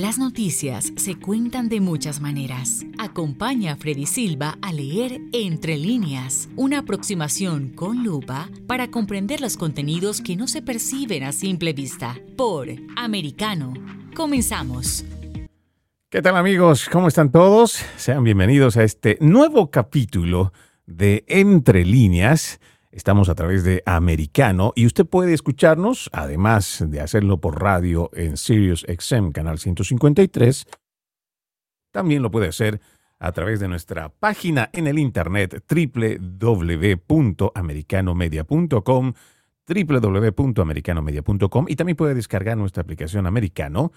Las noticias se cuentan de muchas maneras. Acompaña a Freddy Silva a leer Entre líneas, una aproximación con lupa para comprender los contenidos que no se perciben a simple vista. Por Americano. Comenzamos. ¿Qué tal amigos? ¿Cómo están todos? Sean bienvenidos a este nuevo capítulo de Entre líneas. Estamos a través de Americano y usted puede escucharnos, además de hacerlo por radio en Sirius XM, canal 153. También lo puede hacer a través de nuestra página en el internet www.americanomedia.com www.americanomedia.com y también puede descargar nuestra aplicación Americano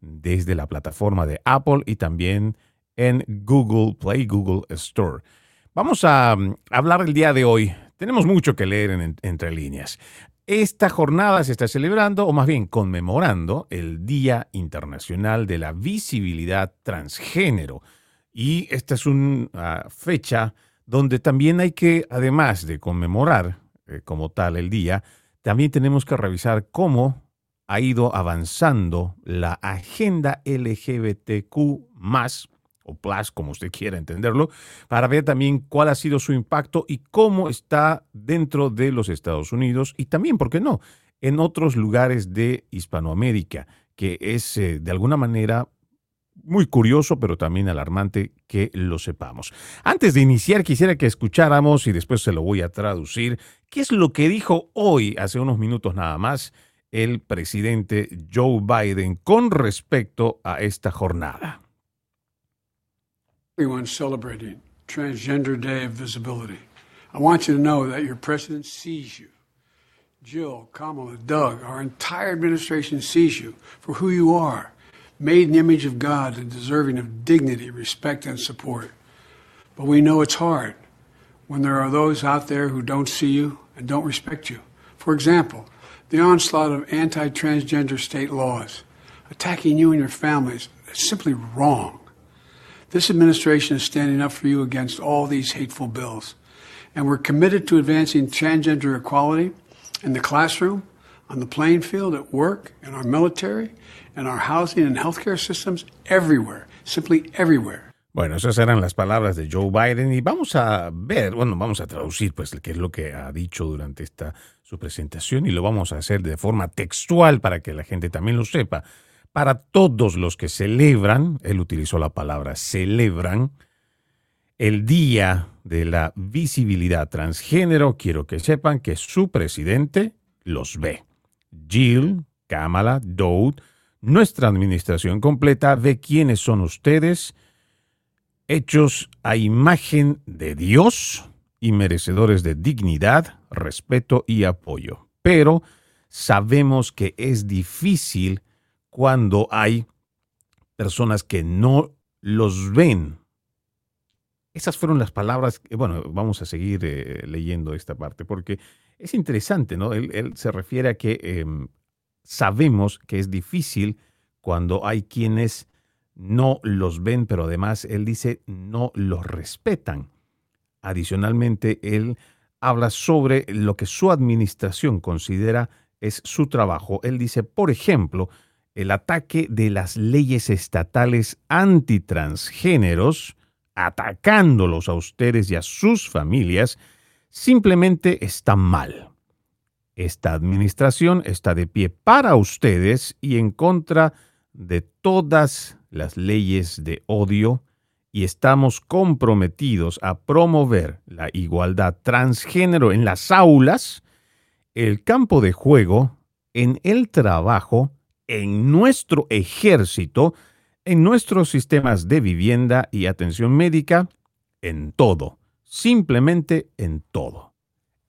desde la plataforma de Apple y también en Google Play, Google Store. Vamos a mm, hablar el día de hoy tenemos mucho que leer en, entre líneas. Esta jornada se está celebrando, o más bien conmemorando, el Día Internacional de la Visibilidad Transgénero. Y esta es una fecha donde también hay que, además de conmemorar eh, como tal el día, también tenemos que revisar cómo ha ido avanzando la agenda LGBTQ o Plus, como usted quiera entenderlo, para ver también cuál ha sido su impacto y cómo está dentro de los Estados Unidos y también, ¿por qué no?, en otros lugares de Hispanoamérica, que es eh, de alguna manera muy curioso, pero también alarmante que lo sepamos. Antes de iniciar, quisiera que escucháramos, y después se lo voy a traducir, qué es lo que dijo hoy, hace unos minutos nada más, el presidente Joe Biden con respecto a esta jornada. Everyone celebrating Transgender Day of Visibility. I want you to know that your president sees you. Jill, Kamala, Doug, our entire administration sees you for who you are, made in the image of God and deserving of dignity, respect, and support. But we know it's hard when there are those out there who don't see you and don't respect you. For example, the onslaught of anti transgender state laws attacking you and your families is simply wrong. This administration is standing up for you against all these hateful bills. And we're committed to advancing transgender equality in the classroom, on the playing field, at work, in our military, in our housing and healthcare systems, everywhere, simply everywhere. Bueno, esas eran las palabras de Joe Biden y vamos a ver, bueno, vamos a traducir pues qué es lo que ha dicho durante esta su presentación y lo vamos a hacer de forma textual para que la gente también lo sepa para todos los que celebran, él utilizó la palabra celebran, el Día de la Visibilidad Transgénero, quiero que sepan que su presidente los ve. Jill, Kamala, Dowd, nuestra administración completa ve quiénes son ustedes, hechos a imagen de Dios y merecedores de dignidad, respeto y apoyo. Pero sabemos que es difícil cuando hay personas que no los ven. Esas fueron las palabras, bueno, vamos a seguir eh, leyendo esta parte porque es interesante, ¿no? Él, se refiere a que em, sabemos que es difícil cuando hay quienes no los ven, pero además él dice no los respetan. Adicionalmente, él habla sobre lo que su administración considera es su trabajo. Él dice, por ejemplo, el ataque de las leyes estatales antitransgéneros, atacándolos a ustedes y a sus familias, simplemente está mal. Esta administración está de pie para ustedes y en contra de todas las leyes de odio y estamos comprometidos a promover la igualdad transgénero en las aulas, el campo de juego, en el trabajo en nuestro ejército, en nuestros sistemas de vivienda y atención médica, en todo, simplemente en todo.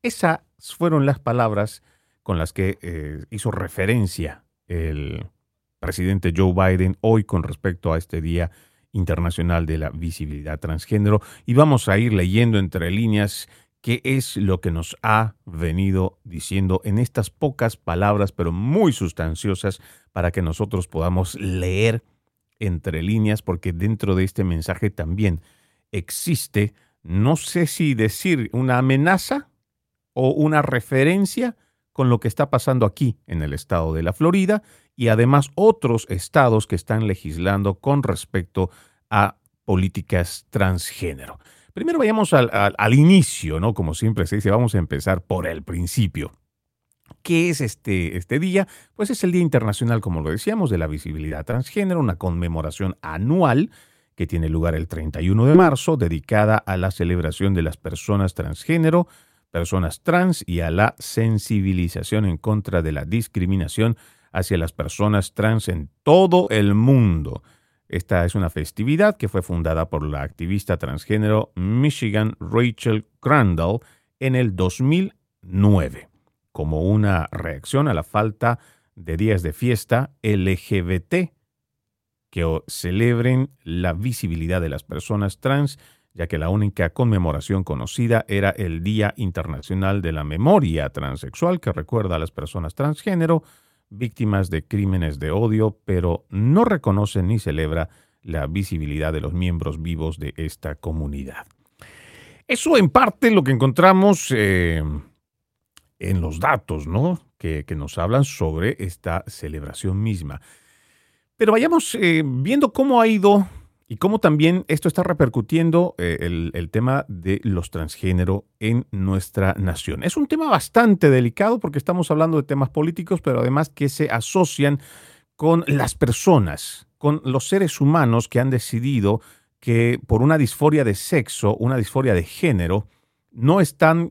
Esas fueron las palabras con las que eh, hizo referencia el presidente Joe Biden hoy con respecto a este Día Internacional de la Visibilidad Transgénero y vamos a ir leyendo entre líneas qué es lo que nos ha venido diciendo en estas pocas palabras, pero muy sustanciosas, para que nosotros podamos leer entre líneas, porque dentro de este mensaje también existe, no sé si decir una amenaza o una referencia con lo que está pasando aquí en el estado de la Florida y además otros estados que están legislando con respecto a políticas transgénero. Primero vayamos al, inicio, ¿no? Como siempre se dice, vamos a empezar por el principio. ¿Qué es este, este día? Pues es el Día Internacional, como lo decíamos, de la Visibilidad Transgénero, una conmemoración anual que tiene lugar el 31 de marzo, dedicada a la celebración de las personas transgénero, personas trans y a la sensibilización en contra de la discriminación hacia las personas trans en todo el mundo. Esta es una festividad que fue fundada por la activista transgénero Michigan Rachel Crandall en el 2009 como una reacción a la falta de días de fiesta LGBT que celebren la visibilidad de las personas trans, ya que la única conmemoración conocida era el Día Internacional de la Memoria Transexual, que recuerda a las personas transgénero, víctimas de crímenes de odio, pero no reconoce ni celebra la visibilidad de los miembros vivos de esta comunidad. Eso en parte lo que encontramos eh, en los datos, ¿no? Que, nos hablan sobre esta celebración misma. Pero vayamos eh, viendo cómo ha ido y cómo también esto está repercutiendo eh, el, el, tema de los transgénero en nuestra nación. Es un tema bastante delicado porque estamos hablando de temas políticos, pero además que se asocian con las personas, con los seres humanos que han decidido que por una disforia de sexo, una disforia de género, no están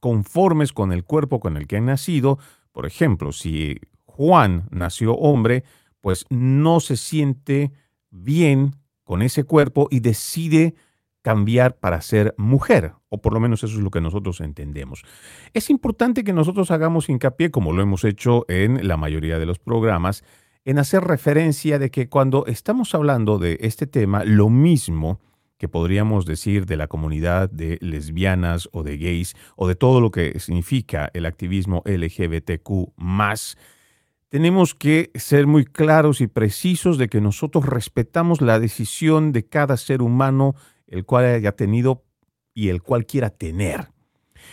conformes con el cuerpo con el que han nacido. Por ejemplo, si Juan nació hombre, pues no se siente bien con ese cuerpo y decide cambiar para ser mujer, o por lo menos eso es lo que nosotros entendemos. Es importante que nosotros hagamos hincapié, como lo hemos hecho en la mayoría de los programas, en hacer referencia de que cuando estamos hablando de este tema, lo mismo que podríamos decir de la comunidad de lesbianas o de gays o de todo lo que significa el activismo LGBTQ tenemos que ser muy claros y precisos de que nosotros respetamos la decisión de cada ser humano el cual haya tenido y el cual quiera tener.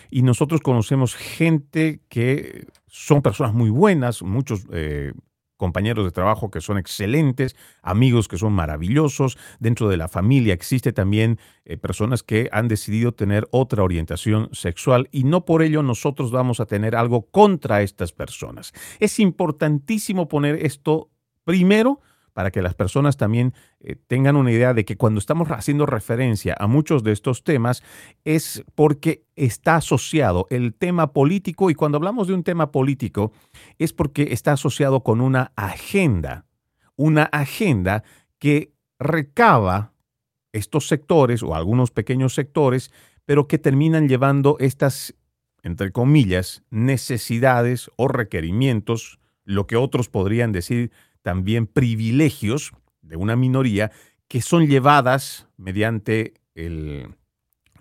Y nosotros conocemos gente que son personas muy buenas, muchos eh, compañeros de trabajo que son excelentes, amigos que son maravillosos, dentro de la familia existe también eh, personas que han decidido tener otra orientación sexual y no por ello nosotros vamos a tener algo contra estas personas. Es importantísimo poner esto primero para que las personas también eh, tengan una idea de que cuando estamos haciendo referencia a muchos de estos temas es porque está asociado el tema político y cuando hablamos de un tema político es porque está asociado con una agenda, una agenda que recaba estos sectores o algunos pequeños sectores, pero que terminan llevando estas, entre comillas, necesidades o requerimientos, lo que otros podrían decir también privilegios de una minoría que son llevadas mediante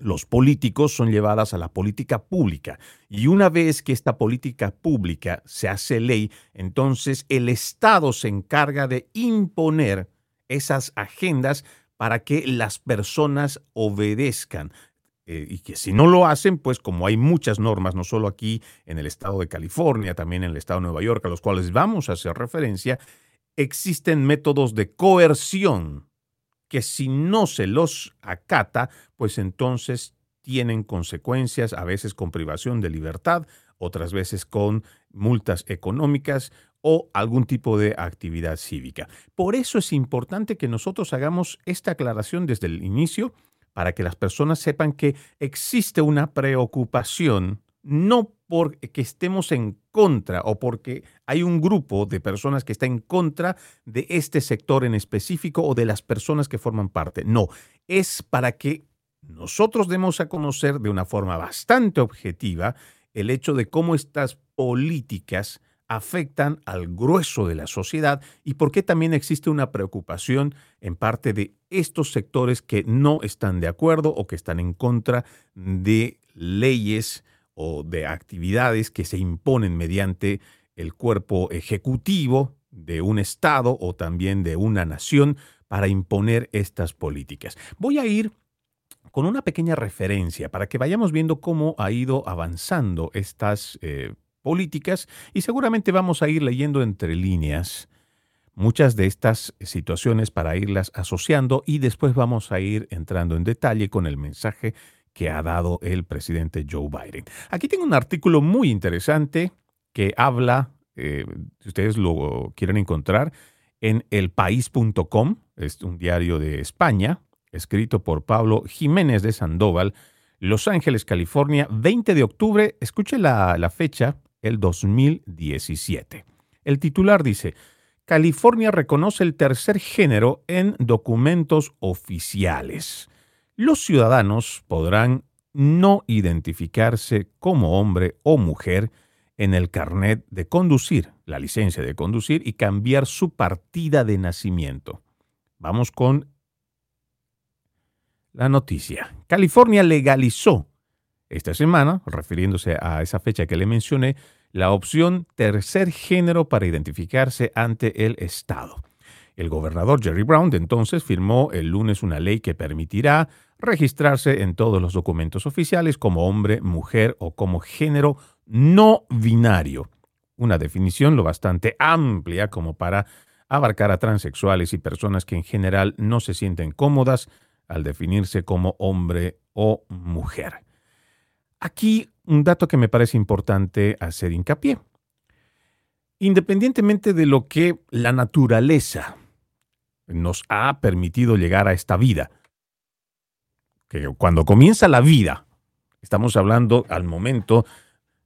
los políticos, son llevadas a la política pública. Y una vez que esta política pública se hace ley, entonces el Estado se encarga de imponer esas agendas para que las personas obedezcan. Eh, y que si no lo hacen, pues como hay muchas normas, no solo aquí en el estado de California, también en el estado de Nueva York, a los cuales vamos a hacer referencia, existen métodos de coerción que si no se los acata, pues entonces tienen consecuencias, a veces con privación de libertad, otras veces con multas económicas o algún tipo de actividad cívica. Por eso es importante que nosotros hagamos esta aclaración desde el inicio para que las personas sepan que existe una preocupación no porque estemos en contra o porque hay un grupo de personas que está en contra de este sector en específico o de las personas que forman parte. No, es para que nosotros demos a conocer de una forma bastante objetiva el hecho de cómo estas políticas afectan al grueso de la sociedad y por qué también existe una preocupación en parte de estos sectores que no están de acuerdo o que están en contra de leyes o de actividades que se imponen mediante el cuerpo ejecutivo de un Estado o también de una nación para imponer estas políticas. Voy a ir con una pequeña referencia para que vayamos viendo cómo ha ido avanzando estas eh, políticas y seguramente vamos a ir leyendo entre líneas muchas de estas situaciones para irlas asociando y después vamos a ir entrando en detalle con el mensaje que ha dado el presidente Joe Biden. Aquí tengo un artículo muy interesante que habla, eh, si ustedes lo quieren encontrar, en elpaís.com, es un diario de España, escrito por Pablo Jiménez de Sandoval, Los Ángeles, California, 20 de octubre, escuche la, la fecha, el 2017. El titular dice, California reconoce el tercer género en documentos oficiales. Los ciudadanos podrán no identificarse como hombre o mujer en el carnet de conducir, la licencia de conducir y cambiar su partida de nacimiento. Vamos con la noticia. California legalizó esta semana, refiriéndose a esa fecha que le mencioné, la opción tercer género para identificarse ante el Estado. El gobernador Jerry Brown de entonces firmó el lunes una ley que permitirá registrarse en todos los documentos oficiales como hombre, mujer o como género no binario. Una definición lo bastante amplia como para abarcar a transexuales y personas que en general no se sienten cómodas al definirse como hombre o mujer. Aquí un dato que me parece importante hacer hincapié. Independientemente de lo que la naturaleza nos ha permitido llegar a esta vida, que cuando comienza la vida, estamos hablando al momento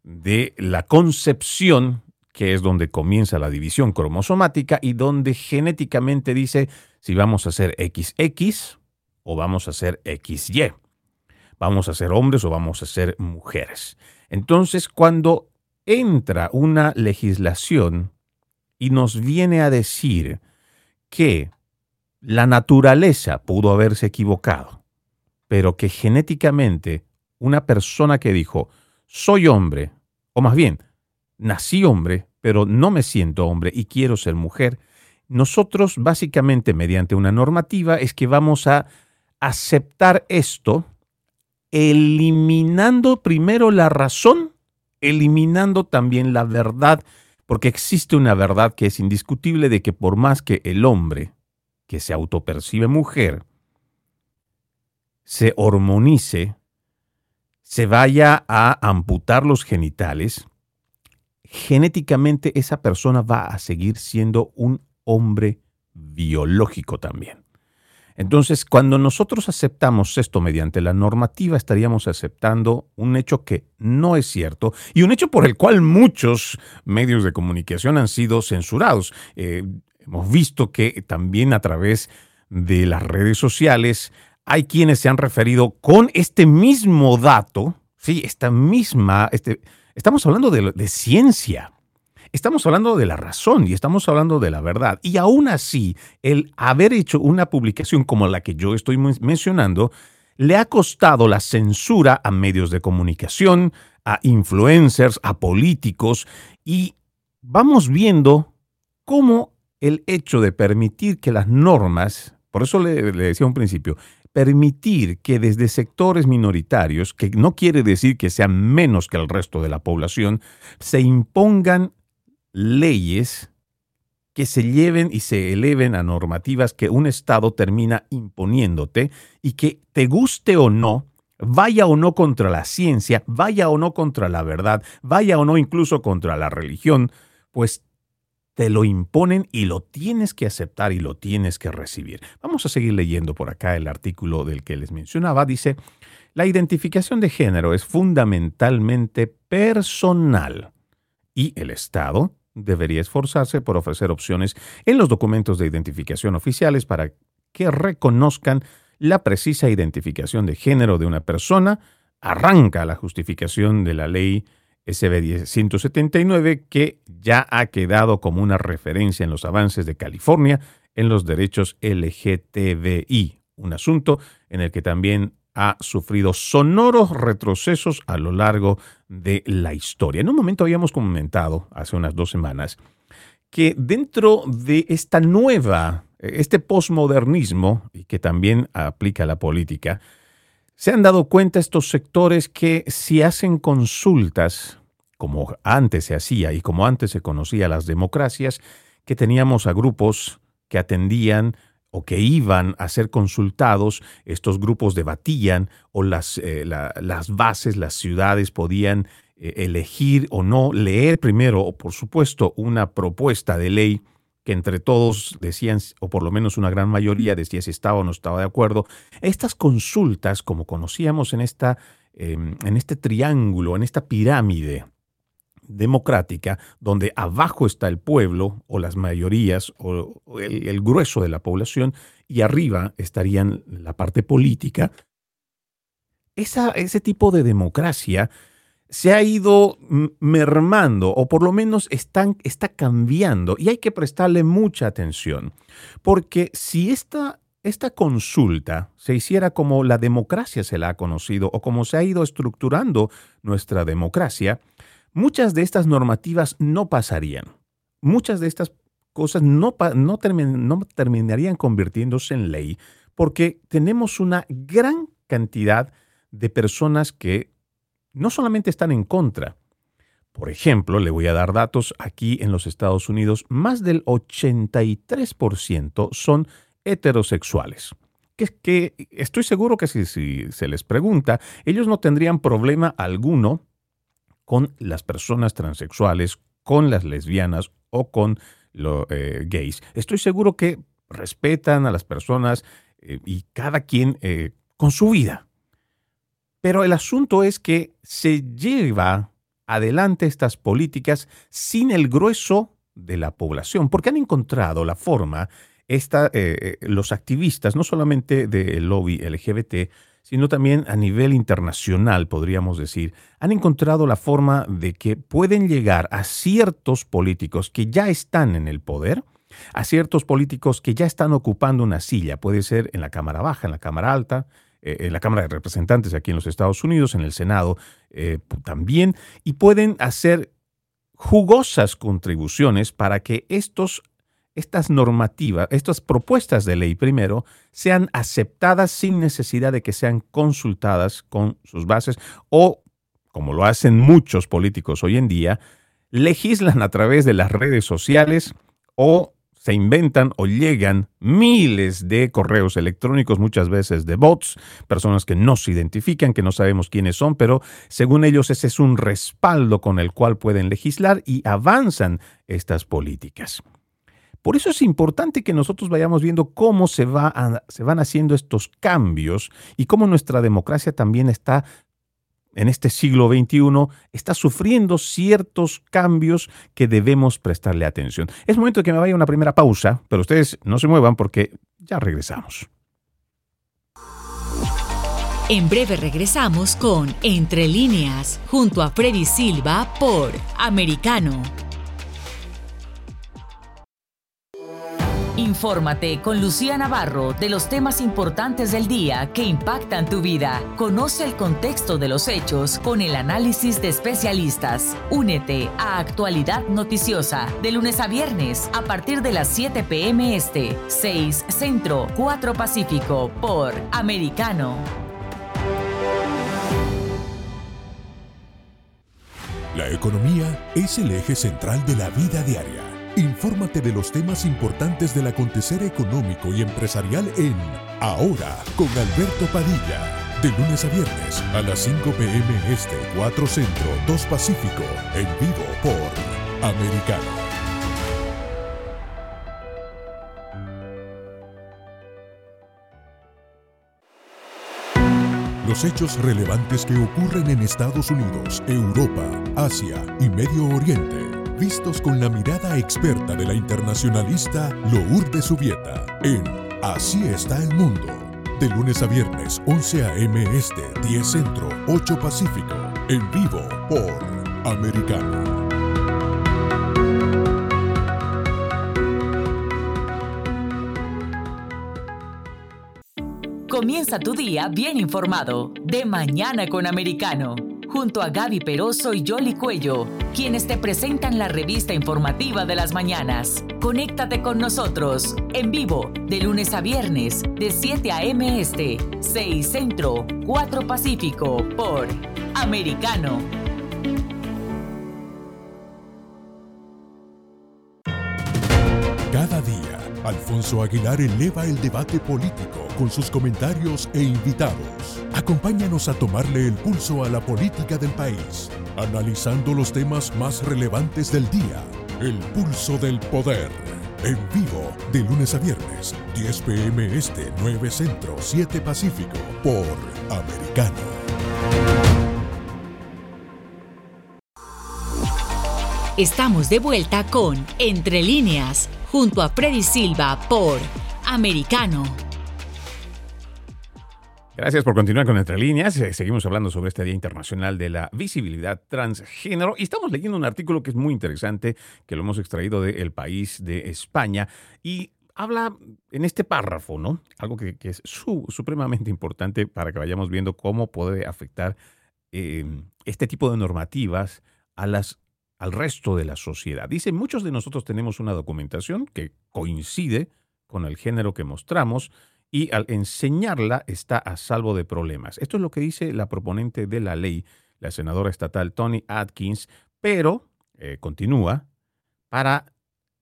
de la concepción, que es donde comienza la división cromosomática y donde genéticamente dice si vamos a ser XX o vamos a ser XY vamos a ser hombres o vamos a ser mujeres. Entonces, cuando entra una legislación y nos viene a decir que la naturaleza pudo haberse equivocado, pero que genéticamente una persona que dijo, soy hombre, o más bien, nací hombre, pero no me siento hombre y quiero ser mujer, nosotros básicamente mediante una normativa es que vamos a aceptar esto eliminando primero la razón, eliminando también la verdad, porque existe una verdad que es indiscutible de que por más que el hombre, que se autopercibe mujer, se hormonice, se vaya a amputar los genitales, genéticamente esa persona va a seguir siendo un hombre biológico también. Entonces, cuando nosotros aceptamos esto mediante la normativa, estaríamos aceptando un hecho que no es cierto y un hecho por el cual muchos medios de comunicación han sido censurados. Eh, hemos visto que también a través de las redes sociales hay quienes se han referido con este mismo dato, sí, esta misma, este, estamos hablando de, de ciencia. Estamos hablando de la razón y estamos hablando de la verdad. Y aún así, el haber hecho una publicación como la que yo estoy mencionando, le ha costado la censura a medios de comunicación, a influencers, a políticos, y vamos viendo cómo el hecho de permitir que las normas, por eso le, decía un principio, permitir que desde sectores minoritarios, que no quiere decir que sean menos que el resto de la población, se impongan leyes que se lleven y se eleven a normativas que un Estado termina imponiéndote y que te guste o no, vaya o no contra la ciencia, vaya o no contra la verdad, vaya o no incluso contra la religión, pues te lo imponen y lo tienes que aceptar y lo tienes que recibir. Vamos a seguir leyendo por acá el artículo del que les mencionaba. Dice, la identificación de género es fundamentalmente personal y el Estado debería esforzarse por ofrecer opciones en los documentos de identificación oficiales para que reconozcan la precisa identificación de género de una persona, arranca la justificación de la ley SB 179 que ya ha quedado como una referencia en los avances de California en los derechos LGTBI, un asunto en el que también ha sufrido sonoros retrocesos a lo largo de la historia. En un momento habíamos comentado, hace unas dos semanas, que dentro de esta nueva, este posmodernismo, y que también aplica la política, se han dado cuenta estos sectores que si hacen consultas como antes se hacía y como antes se conocía las democracias, que teníamos a grupos que atendían o que iban a ser consultados, estos grupos debatían o las, eh, las bases, las ciudades podían eh, elegir o no leer primero, o por supuesto, una propuesta de ley que entre todos decían, o por lo menos una gran mayoría decía si estaba o no estaba de acuerdo. Estas consultas, como conocíamos en, esta, em, en este triángulo, en esta pirámide democrática, donde abajo está el pueblo o las mayorías o el, grueso de la población y arriba estarían la parte política, ese tipo de democracia se ha ido mermando o por lo menos está cambiando y hay que prestarle mucha atención porque si esta, esta consulta se hiciera como la democracia se la ha conocido o como se ha ido estructurando nuestra democracia, muchas de estas normativas no pasarían. Muchas de estas cosas no, no terminarían convirtiéndose en ley porque tenemos una gran cantidad de personas que no solamente están en contra. Por ejemplo, le voy a dar datos aquí en los Estados Unidos, más del 83% son heterosexuales. Que, estoy seguro que si, si se les pregunta, ellos no tendrían problema alguno con las personas transexuales, con las lesbianas o con los eh, gays. Estoy seguro que respetan a las personas eh, y cada quien eh, con su vida. Pero el asunto es que se lleva adelante estas políticas sin el grueso de la población, porque han encontrado la forma, los activistas, no solamente del lobby LGBT, sino también a nivel internacional, podríamos decir, han encontrado la forma de que pueden llegar a ciertos políticos que ya están en el poder, a ciertos políticos que ya están ocupando una silla, puede ser en la Cámara Baja, en la Cámara Alta, eh, en la Cámara de Representantes aquí en los Estados Unidos, en el Senado eh, también, y pueden hacer jugosas contribuciones para que estos estas normativas, estas propuestas de ley primero, sean aceptadas sin necesidad de que sean consultadas con sus bases o, como lo hacen muchos políticos hoy en día, legislan a través de las redes sociales o se inventan o llegan miles de correos electrónicos, muchas veces de bots, personas que no se identifican, que no sabemos quiénes son, pero según ellos ese es un respaldo con el cual pueden legislar y avanzan estas políticas. Por eso es importante que nosotros vayamos viendo cómo se, se van haciendo estos cambios y cómo nuestra democracia también está en este siglo XXI está sufriendo ciertos cambios que debemos prestarle atención. Es momento de que me vaya una primera pausa, pero ustedes no se muevan porque ya regresamos. En breve regresamos con Entre líneas, junto a Freddy Silva por Americano. Infórmate con Lucía Navarro de los temas importantes del día que impactan tu vida. Conoce el contexto de los hechos con el análisis de especialistas. Únete a Actualidad Noticiosa de lunes a viernes a partir de las 7 p.m. Este, 6 Centro, 4 Pacífico por Americano. La economía es el eje central de la vida diaria Infórmate de los temas importantes del acontecer económico y empresarial en Ahora con Alberto Padilla. De lunes a viernes a las 5 pm este, 4 Centro, 2 Pacífico, en vivo por Americano. Los hechos relevantes que ocurren en Estados Unidos, Europa, Asia y Medio Oriente vistos con la mirada experta de la internacionalista Lourdes Subieta en Así está el mundo. De lunes a viernes, 11 a.m. Este, 10 Centro, 8 Pacífico. En vivo por Americano. Comienza tu día bien informado. De mañana con Americano junto a Gaby Peroso y Jolly Cuello, quienes te presentan la revista informativa de las mañanas. Conéctate con nosotros en vivo de lunes a viernes de 7 a.m. Este, 6 Centro, 4 Pacífico por Americano. Cada día, Alfonso Aguilar eleva el debate político con sus comentarios e invitados. Acompáñanos a tomarle el pulso a la política del país, analizando los temas más relevantes del día. El pulso del poder. En vivo, de lunes a viernes, 10 pm este, 9 centro, 7 pacífico, por Americano. Estamos de vuelta con Entre líneas, junto a Freddy Silva por Americano. Gracias por continuar con Entre Líneas. Eh, seguimos hablando sobre este Día Internacional de la Visibilidad Transgénero y estamos leyendo un artículo que es muy interesante, que lo hemos extraído de El País de España y habla en este párrafo, ¿no? Algo que, es supremamente importante para que vayamos viendo cómo puede afectar eh, este tipo de normativas a las al resto de la sociedad. Dice, muchos de nosotros tenemos una documentación que coincide con el género que mostramos y al enseñarla está a salvo de problemas. Esto es lo que dice la proponente de la ley, la senadora estatal Tony Atkins, pero, eh, continúa, para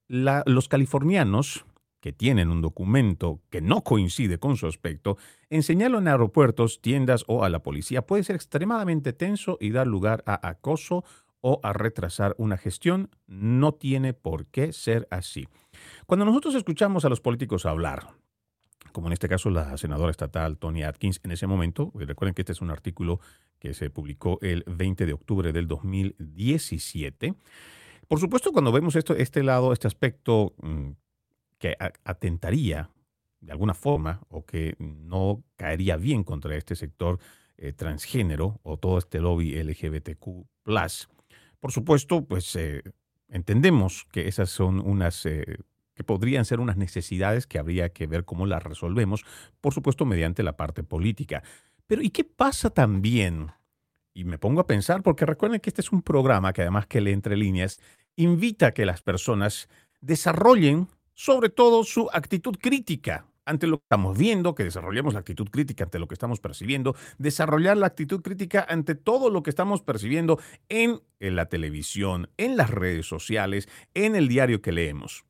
los californianos que tienen un documento que no coincide con su aspecto, enseñarlo en aeropuertos, tiendas o a la policía puede ser extremadamente tenso y dar lugar a acoso o a retrasar una gestión. No tiene por qué ser así. Cuando nosotros escuchamos a los políticos hablar, como en este caso la senadora estatal Tony Atkins, en ese momento, eh, recuerden que este es un artículo que se publicó el 20 de octubre del 2017. Por supuesto, cuando vemos esto, este lado, este aspecto mm, que atentaría de alguna forma o que no caería bien contra este sector eh, transgénero o todo este lobby LGBTQ, por supuesto, pues eh, entendemos que esas son unas, que podrían ser unas necesidades que habría que ver cómo las resolvemos, por supuesto, mediante la parte política. Pero ¿y qué pasa también? Y me pongo a pensar, porque recuerden que este es un programa que además que lee entre líneas, invita a que las personas desarrollen sobre todo su actitud crítica ante lo que estamos viendo, que desarrollemos la actitud crítica ante lo que estamos percibiendo, desarrollar la actitud crítica ante todo lo que estamos percibiendo en, la televisión, en las redes sociales, en el diario que leemos.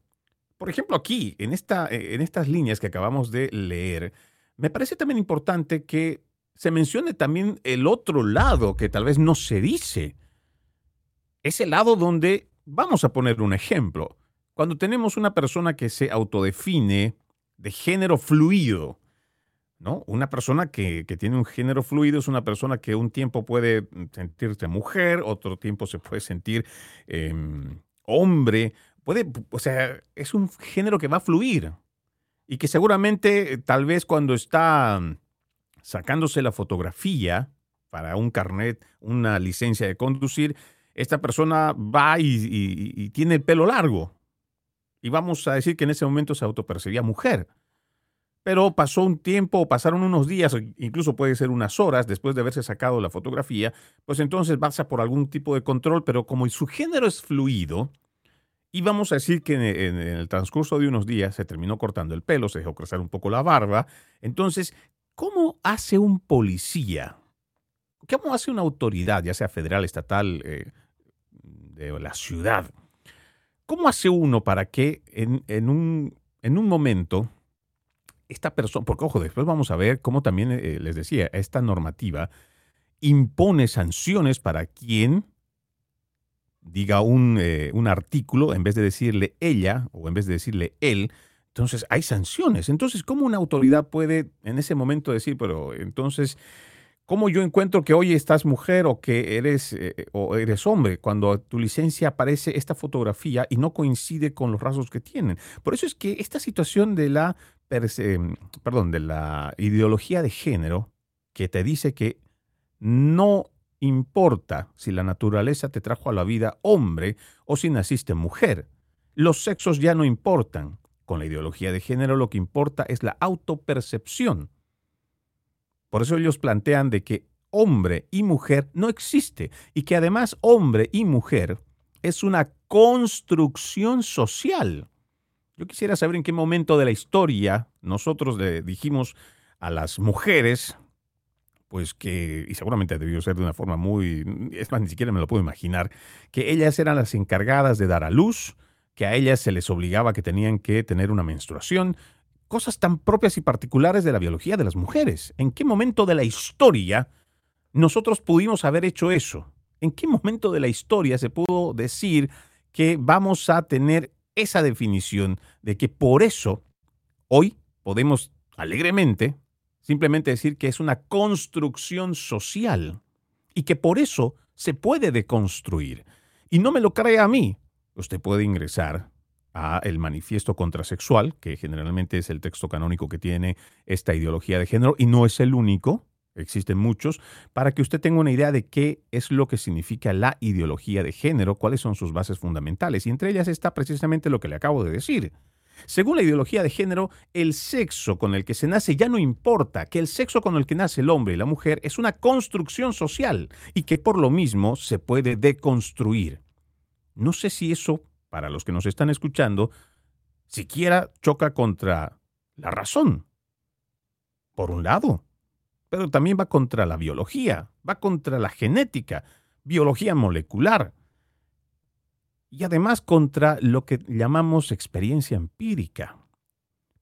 Por ejemplo, aquí, en, esta, en estas líneas que acabamos de leer, me parece también importante que se mencione también el otro lado que tal vez no se dice. Ese lado donde, vamos a poner un ejemplo, cuando tenemos una persona que se autodefine de género fluido. ¿no? Una persona que, tiene un género fluido es una persona que un tiempo puede sentirse mujer, otro tiempo se puede sentir em, hombre. Puede, o sea, es un género que va a fluir y que seguramente tal vez cuando está sacándose la fotografía para un carnet, una licencia de conducir, esta persona va y, y tiene el pelo largo, y vamos a decir que en ese momento se autopercibía mujer. Pero pasó un tiempo, pasaron unos días, incluso puede ser unas horas después de haberse sacado la fotografía, pues entonces pasa por algún tipo de control, pero como su género es fluido, y vamos a decir que en, el transcurso de unos días se terminó cortando el pelo, se dejó crecer un poco la barba, entonces, ¿cómo hace un policía? ¿Cómo hace una autoridad, ya sea federal, estatal, eh, de la ciudad? ¿Cómo hace uno para que en, un, en un momento esta persona, porque ojo, después vamos a ver cómo también eh, les decía, esta normativa impone sanciones para quien diga un, eh, un, artículo en vez de decirle ella o en vez de decirle él. Entonces hay sanciones. Entonces, ¿cómo una autoridad puede en ese momento decir, pero entonces ¿Cómo yo encuentro que hoy estás mujer o que eres, eh, o eres hombre cuando tu licencia aparece esta fotografía y no coincide con los rasgos que tienen? Por eso es que esta situación de la, perdón, de la ideología de género que te dice que no importa si la naturaleza te trajo a la vida hombre o si naciste mujer. Los sexos ya no importan. Con la ideología de género lo que importa es la autopercepción. Por eso ellos plantean de que hombre y mujer no existe y que además hombre y mujer es una construcción social. Yo quisiera saber en qué momento de la historia nosotros le dijimos a las mujeres, pues que, y seguramente debió ser de una forma muy, es más, ni siquiera me lo puedo imaginar, que ellas eran las encargadas de dar a luz, que a ellas se les obligaba que tenían que tener una menstruación, cosas tan propias y particulares de la biología de las mujeres. ¿En qué momento de la historia nosotros pudimos haber hecho eso? ¿En qué momento de la historia se pudo decir que vamos a tener esa definición de que por eso hoy podemos alegremente simplemente decir que es una construcción social y que por eso se puede deconstruir? Y no me lo crea a mí. Usted puede ingresar a el manifiesto contrasexual, que generalmente es el texto canónico que tiene esta ideología de género, y no es el único, existen muchos, para que usted tenga una idea de qué es lo que significa la ideología de género, cuáles son sus bases fundamentales, y entre ellas está precisamente lo que le acabo de decir. Según la ideología de género, el sexo con el que se nace ya no importa, que el sexo con el que nace el hombre y la mujer es una construcción social y que por lo mismo se puede deconstruir. No sé si eso para los que nos están escuchando, siquiera choca contra la razón, por un lado, pero también va contra la biología, va contra la genética, biología molecular, y además contra lo que llamamos experiencia empírica.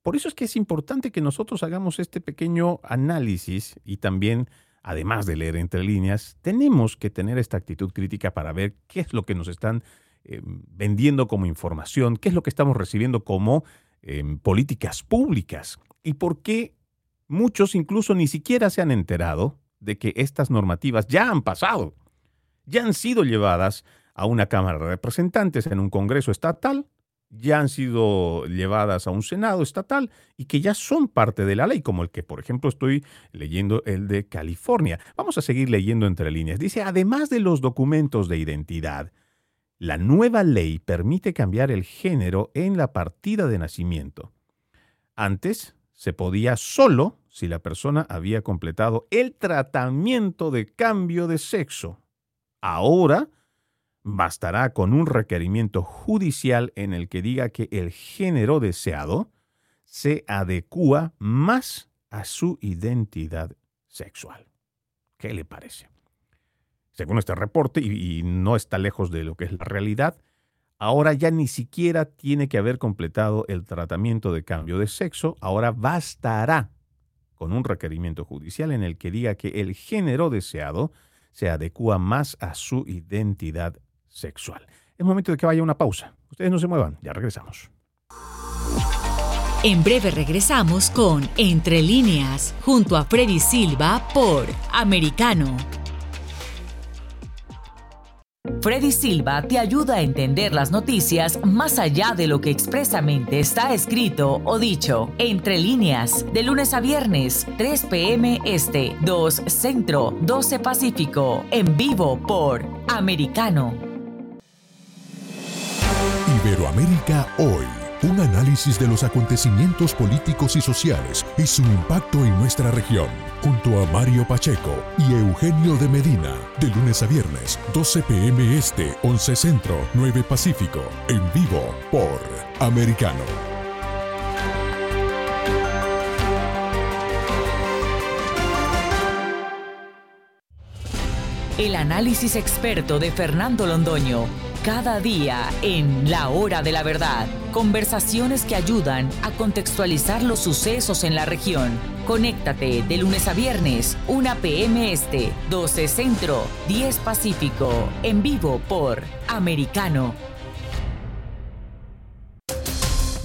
Por eso es que es importante que nosotros hagamos este pequeño análisis y también, además de leer entre líneas, tenemos que tener esta actitud crítica para ver qué es lo que nos están eh, vendiendo como información, qué es lo que estamos recibiendo como em, políticas públicas y por qué muchos incluso ni siquiera se han enterado de que estas normativas ya han pasado, ya han sido llevadas a una Cámara de Representantes en un Congreso estatal, ya han sido llevadas a un Senado estatal y que ya son parte de la ley, como el que, por ejemplo, estoy leyendo el de California. Vamos a seguir leyendo entre líneas. Dice, además de los documentos de identidad, la nueva ley permite cambiar el género en la partida de nacimiento. Antes se podía solo si la persona había completado el tratamiento de cambio de sexo. Ahora bastará con un requerimiento judicial en el que diga que el género deseado se adecúa más a su identidad sexual. ¿Qué le parece? según este reporte, y, no está lejos de lo que es la realidad, ahora ya ni siquiera tiene que haber completado el tratamiento de cambio de sexo, ahora bastará con un requerimiento judicial en el que diga que el género deseado se adecua más a su identidad sexual. Es momento de que vaya una pausa. Ustedes no se muevan, ya regresamos. En breve regresamos con Entre líneas, junto a Freddy Silva por Americano. Freddy Silva te ayuda a entender las noticias más allá de lo que expresamente está escrito o dicho. Entre líneas, de lunes a viernes, 3 p.m. Este, 2 Centro, 12 Pacífico, en vivo por Americano. Iberoamérica hoy un análisis de los acontecimientos políticos y sociales y su impacto en nuestra región, junto a Mario Pacheco y Eugenio de Medina, de lunes a viernes, 12 pm este, 11 centro, 9 pacífico, en vivo por Americano. El análisis experto de Fernando Londoño cada día en La Hora de la Verdad. Conversaciones que ayudan a contextualizar los sucesos en la región. Conéctate de lunes a viernes, 1 p.m. Este, 12 Centro, 10 Pacífico, en vivo por Americano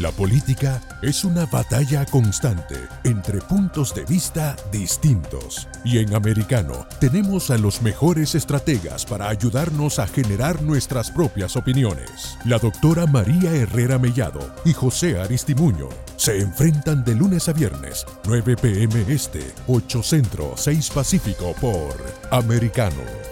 la política es una batalla constante entre puntos de vista distintos. Y en Americano tenemos a los mejores estrategas para ayudarnos a generar nuestras propias opiniones. La doctora María Herrera Mellado y José Aristimuño se enfrentan de lunes a viernes, 9 pm este, 8 centro, 6 pacífico por Americano.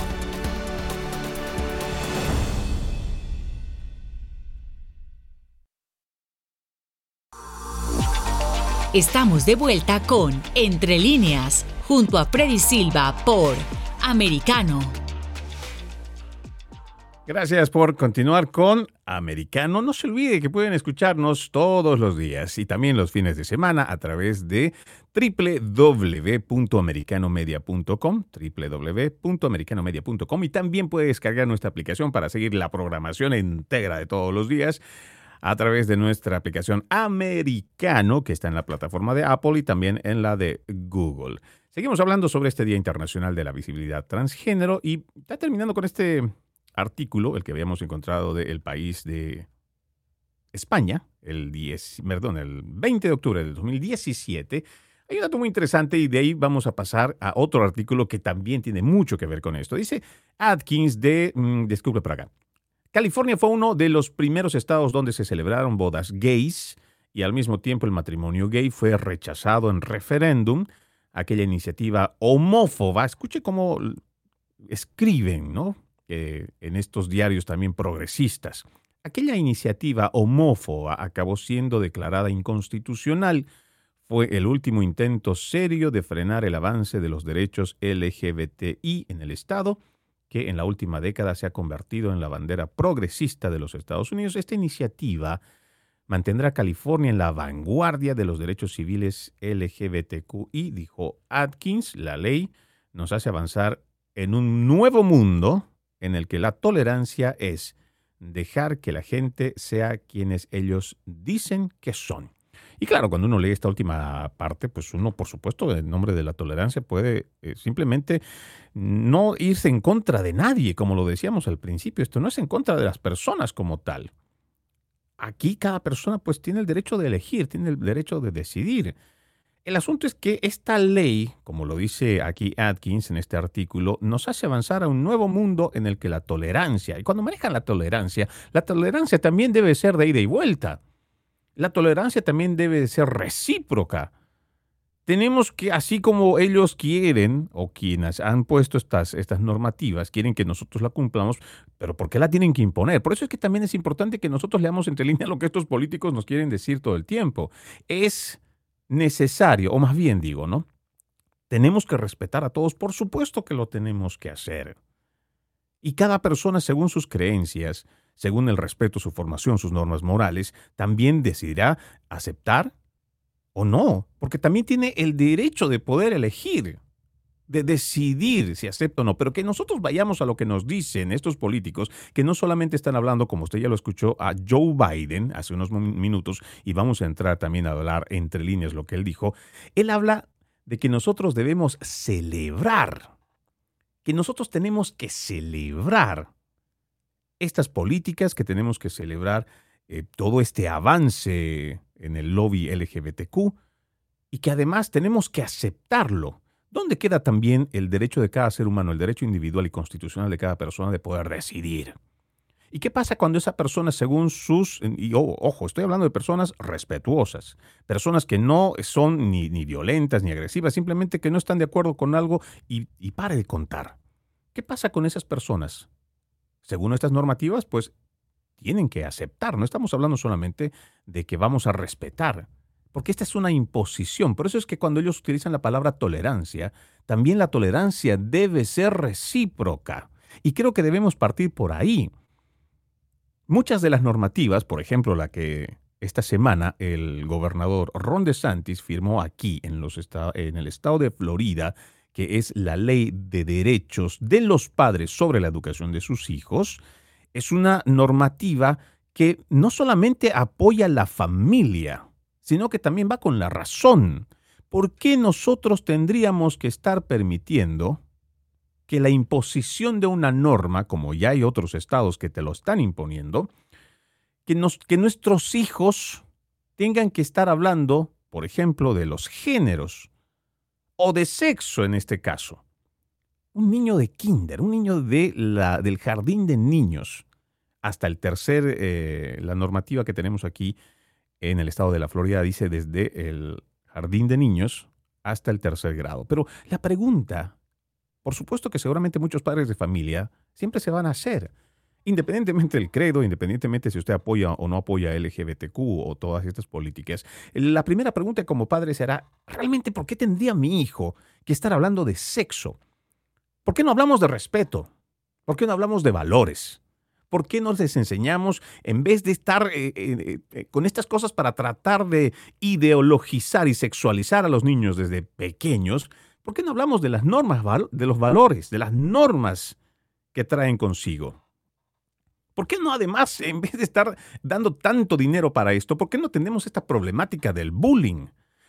Estamos de vuelta con Entre líneas, junto a Freddy Silva por Americano. Gracias por continuar con Americano. No se olvide que pueden escucharnos todos los días y también los fines de semana a través de www.americanomedia.com, www.americanomedia.com y también puede descargar nuestra aplicación para seguir la programación íntegra de todos los días a través de nuestra aplicación Americano, que está en la plataforma de Apple y también en la de Google. Seguimos hablando sobre este Día Internacional de la Visibilidad Transgénero y está terminando con este artículo, el que habíamos encontrado del país de España, el, 10, perdón, el 20 de octubre del 2017. Hay un dato muy interesante y de ahí vamos a pasar a otro artículo que también tiene mucho que ver con esto. Dice Atkins de, mm, disculpe por acá, California fue uno de los primeros estados donde se celebraron bodas gays y al mismo tiempo el matrimonio gay fue rechazado en referéndum. Aquella iniciativa homófoba, escuche cómo escriben, ¿no? en estos diarios también progresistas. Aquella iniciativa homófoba acabó siendo declarada inconstitucional. Fue el último intento serio de frenar el avance de los derechos LGBTI en el Estado que en la última década se ha convertido en la bandera progresista de los Estados Unidos. Esta iniciativa mantendrá a California en la vanguardia de los derechos civiles LGBTQI, dijo Atkins. La ley nos hace avanzar en un nuevo mundo en el que la tolerancia es dejar que la gente sea quienes ellos dicen que son. Y claro, cuando uno lee esta última parte, pues uno, por supuesto, en nombre de la tolerancia puede eh, simplemente no irse en contra de nadie, como lo decíamos al principio. Esto no es en contra de las personas como tal. Aquí cada persona pues tiene el derecho de elegir, tiene el derecho de decidir. El asunto es que esta ley, como lo dice aquí Atkins en este artículo, nos hace avanzar a un nuevo mundo en el que la tolerancia, y cuando manejan la tolerancia, la tolerancia también debe ser de ida y vuelta. La tolerancia también debe ser recíproca. Tenemos que, así como ellos quieren, o quienes han puesto estas, normativas, quieren que nosotros la cumplamos, pero ¿por qué la tienen que imponer? Por eso es que también es importante que nosotros leamos entre líneas lo que estos políticos nos quieren decir todo el tiempo. Es necesario, o más bien digo, ¿no? Tenemos que respetar a todos, por supuesto que lo tenemos que hacer. Y cada persona, según sus creencias, según el respeto, su formación, sus normas morales, también decidirá aceptar o no, porque también tiene el derecho de poder elegir, de decidir si acepta o no, pero que nosotros vayamos a lo que nos dicen estos políticos, que no solamente están hablando, como usted ya lo escuchó, a Joe Biden hace unos minutos, y vamos a entrar también a hablar entre líneas lo que él dijo, él habla de que nosotros debemos celebrar, que nosotros tenemos que celebrar estas políticas, que tenemos que celebrar eh, todo este avance en el lobby LGBTQ y que además tenemos que aceptarlo. ¿Dónde queda también el derecho de cada ser humano, el derecho individual y constitucional de cada persona de poder decidir? ¿Y qué pasa cuando esa persona, según sus... Y ojo, estoy hablando de personas respetuosas, personas que no son ni, ni violentas ni agresivas, simplemente que no están de acuerdo con algo y, y pare de contar. ¿Qué pasa con esas personas? Según estas normativas, pues tienen que aceptar. No estamos hablando solamente de que vamos a respetar, porque esta es una imposición. Por eso es que cuando ellos utilizan la palabra tolerancia, también la tolerancia debe ser recíproca. Y creo que debemos partir por ahí. Muchas de las normativas, por ejemplo, la que esta semana el gobernador Ron DeSantis firmó aquí en, los en el estado de Florida, que es la ley de derechos de los padres sobre la educación de sus hijos, es una normativa que no solamente apoya la familia, sino que también va con la razón. ¿Por qué nosotros tendríamos que estar permitiendo que la imposición de una norma, como ya hay otros estados que te lo están imponiendo, que, que nuestros hijos tengan que estar hablando, por ejemplo, de los géneros o de sexo en este caso. Un niño de kinder, un niño de la, del jardín de niños, hasta el tercer, eh, la normativa que tenemos aquí en el estado de la Florida dice desde el jardín de niños hasta el tercer grado. Pero la pregunta, por supuesto que seguramente muchos padres de familia siempre se van a hacer, independientemente del credo, independientemente si usted apoya o no apoya LGBTQ o todas estas políticas, la primera pregunta como padre será, ¿realmente por qué tendría mi hijo que estar hablando de sexo? ¿Por qué no hablamos de respeto? ¿Por qué no hablamos de valores? ¿Por qué no les enseñamos, en vez de estar eh, eh, eh, con estas cosas para tratar de ideologizar y sexualizar a los niños desde pequeños, ¿por qué no hablamos de las normas, de los valores, de las normas que traen consigo? ¿Por qué no además, en vez de estar dando tanto dinero para esto, por qué no tenemos esta problemática del bullying?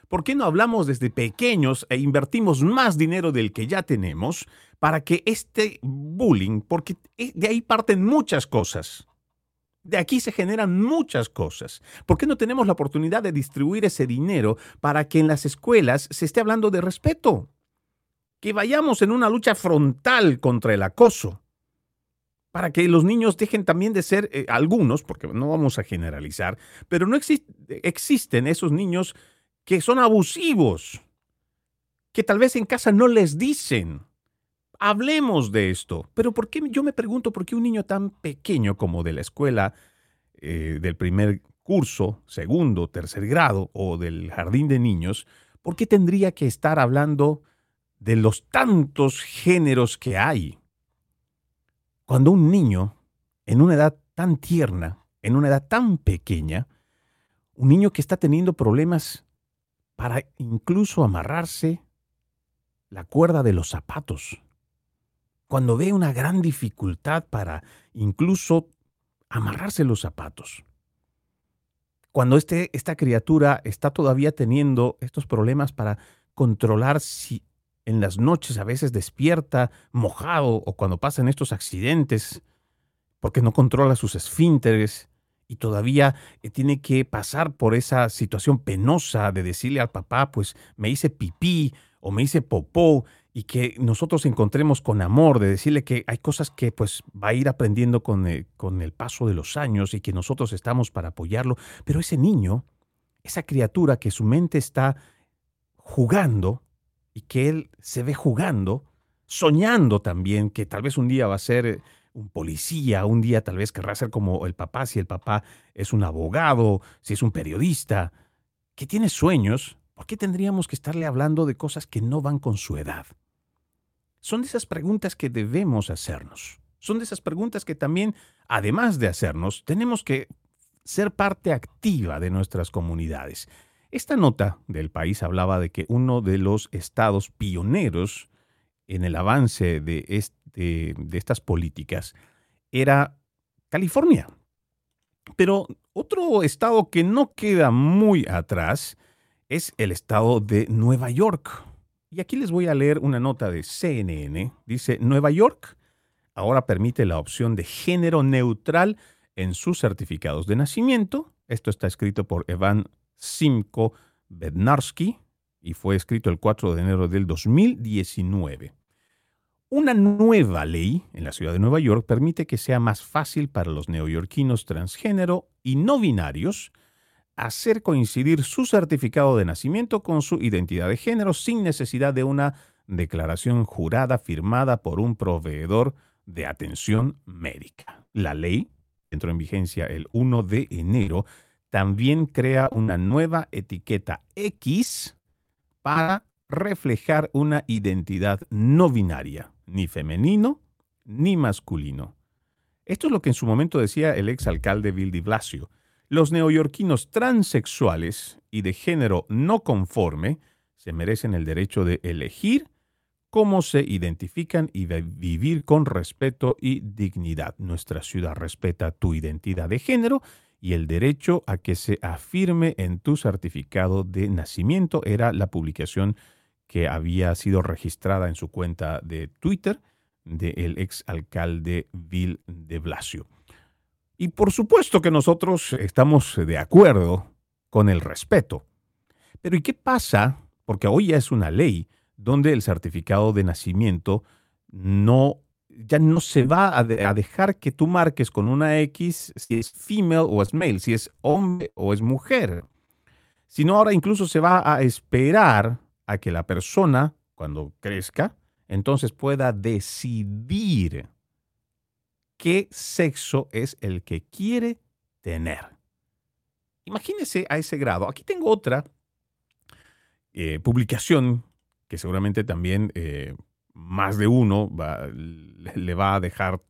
¿Por qué no hablamos desde pequeños e invertimos más dinero del que ya tenemos para que este bullying, porque de ahí parten muchas cosas, de aquí se generan muchas cosas. ¿Por qué no tenemos la oportunidad de distribuir ese dinero para que en las escuelas se esté hablando de respeto? Que vayamos en una lucha frontal contra el acoso para que los niños dejen también de ser eh, algunos, porque no vamos a generalizar, pero no existen esos niños que son abusivos, que tal vez en casa no les dicen. Hablemos de esto. Pero ¿por qué yo me pregunto por qué un niño tan pequeño como de la escuela eh, del primer curso, segundo, tercer grado o del jardín de niños, por qué tendría que estar hablando de los tantos géneros que hay? Cuando un niño, en una edad tan tierna, en una edad tan pequeña, un niño que está teniendo problemas para incluso amarrarse la cuerda de los zapatos, cuando ve una gran dificultad para incluso amarrarse los zapatos, cuando este, esta criatura está todavía teniendo estos problemas para controlar si en las noches a veces despierta mojado o cuando pasan estos accidentes porque no controla sus esfínteres y todavía eh, tiene que pasar por esa situación penosa de decirle al papá, pues me hice pipí o me hice popó y que nosotros encontremos con amor, de decirle que hay cosas que pues va a ir aprendiendo con el, con el paso de los años y que nosotros estamos para apoyarlo, pero ese niño, esa criatura que su mente está jugando, y que él se ve jugando, soñando también que tal vez un día va a ser eh, un policía, un día tal vez querrá ser como el papá, si el papá es un abogado, si es un periodista, que tiene sueños, ¿por qué tendríamos que estarle hablando de cosas que no van con su edad? Son de esas preguntas que debemos hacernos. Son de esas preguntas que también, además de hacernos, tenemos que ser parte activa de nuestras comunidades. Esta nota del país hablaba de que uno de los estados pioneros en el avance de, este, de estas políticas era California. Pero otro estado que no queda muy atrás es el estado de Nueva York. Y aquí les voy a leer una nota de CNN. Dice, Nueva York ahora permite la opción de género neutral en sus certificados de nacimiento. Esto está escrito por Evan Simko Bednarski y fue escrito el 4 de enero del 2019. Una nueva ley en la ciudad de Nueva York permite que sea más fácil para los neoyorquinos transgénero y no binarios hacer coincidir su certificado de nacimiento con su identidad de género sin necesidad de una declaración jurada firmada por un proveedor de atención médica. La ley entró en vigencia el 1 de enero también crea una nueva etiqueta X para reflejar una identidad no binaria, ni femenino ni masculino. Esto es lo que en su momento decía el exalcalde Bill de Blasio. Los neoyorquinos transexuales y de género no conforme se merecen el derecho de elegir cómo se identifican y de vivir con respeto y dignidad. Nuestra ciudad respeta tu identidad de género y el derecho a que se afirme en tu certificado de nacimiento. Era la publicación que había sido registrada en su cuenta de Twitter del ex alcalde Bill de Blasio. Y por supuesto que nosotros estamos de acuerdo con el respeto. Pero ¿y qué pasa? Porque hoy ya es una ley donde el certificado de nacimiento no ya no se va a, dejar que tú marques con una X si es female o es male, si es hombre o es mujer. Sino ahora incluso se va a esperar a que la persona, cuando crezca, entonces pueda decidir qué sexo es el que quiere tener. Imagínese a ese grado. Aquí tengo otra eh, publicación que seguramente también eh, más de uno le va a dejar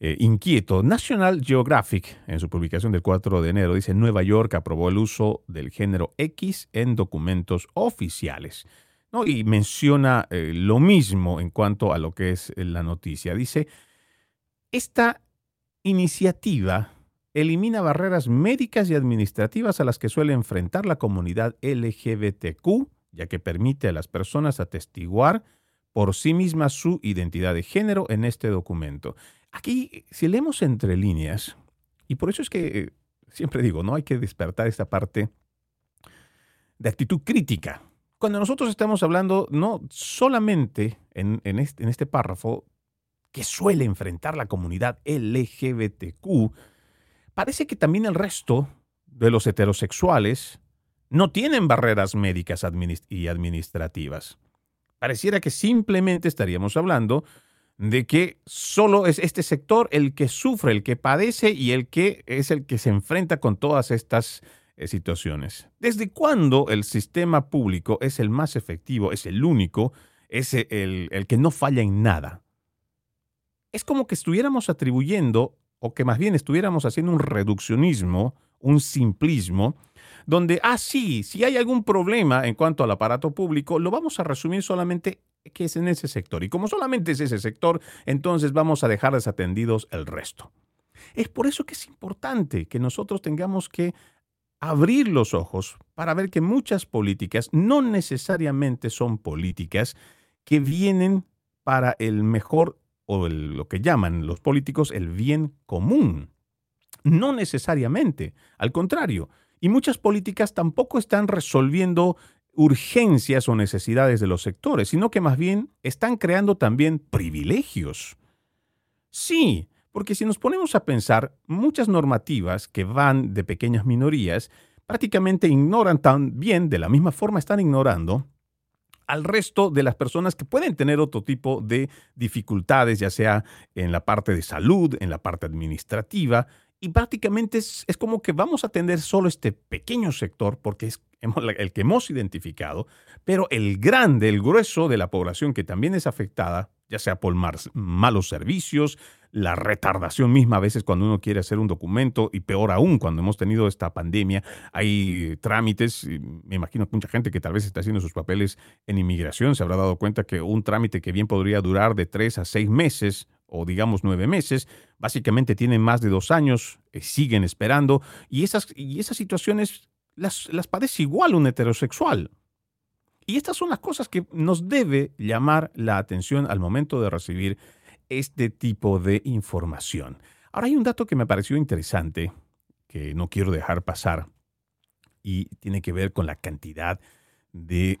eh, inquieto. National Geographic, en su publicación del 4 de enero, dice Nueva York aprobó el uso del género X en documentos oficiales. ¿no? Y menciona lo mismo en cuanto a lo que es la noticia. Dice, esta iniciativa elimina barreras médicas y administrativas a las que suele enfrentar la comunidad LGBTQ, ya que permite a las personas atestiguar por sí mismas su identidad de género en este documento. Aquí, si leemos entre líneas, y por eso es que eh, siempre digo, no hay que despertar esta parte de actitud crítica. Cuando nosotros estamos hablando no solamente en, este, en este párrafo que suele enfrentar la comunidad LGBTQ, parece que también el resto de los heterosexuales no tienen barreras médicas y administrativas. Pareciera que simplemente estaríamos hablando de que solo es este sector el que sufre, el que padece y el que es el que se enfrenta con todas estas eh, situaciones. ¿Desde cuándo el sistema público es el más efectivo, es el único, es el, el que no falla en nada? es como que estuviéramos atribuyendo, o que más bien estuviéramos haciendo un reduccionismo, un simplismo, donde, ah, sí, si hay algún problema en cuanto al aparato público, lo vamos a resumir solamente que es en ese sector. Y como solamente es ese sector, entonces vamos a dejar desatendidos el resto. Es por eso que es importante que nosotros tengamos que abrir los ojos para ver que muchas políticas no necesariamente son políticas que vienen para el mejor o lo que llaman los políticos el bien común. No necesariamente, al contrario. Y muchas políticas tampoco están resolviendo urgencias o necesidades de los sectores, sino que más bien están creando también privilegios. Sí, porque si nos ponemos a pensar, muchas normativas que van de pequeñas minorías prácticamente ignoran también, de la misma forma están ignorando al resto de las personas que pueden tener otro tipo de dificultades, ya sea en la parte de salud, en la parte administrativa, y prácticamente es, como que vamos a atender solo este pequeño sector porque es el que hemos identificado, pero el grande, el grueso de la población que también es afectada, ya sea por malos servicios, la retardación misma a veces cuando uno quiere hacer un documento y peor aún cuando hemos tenido esta pandemia, hay trámites, me imagino que mucha gente que tal vez está haciendo sus papeles en inmigración se habrá dado cuenta que un trámite que bien podría durar de tres a seis meses o digamos nueve meses, básicamente tienen más de dos años, eh, siguen esperando y esas, y esas situaciones las, las padece igual un heterosexual. Y estas son las cosas que nos debe llamar la atención al momento de recibir este tipo de información. Ahora hay un dato que me pareció interesante, que no quiero dejar pasar, y tiene que ver con la cantidad de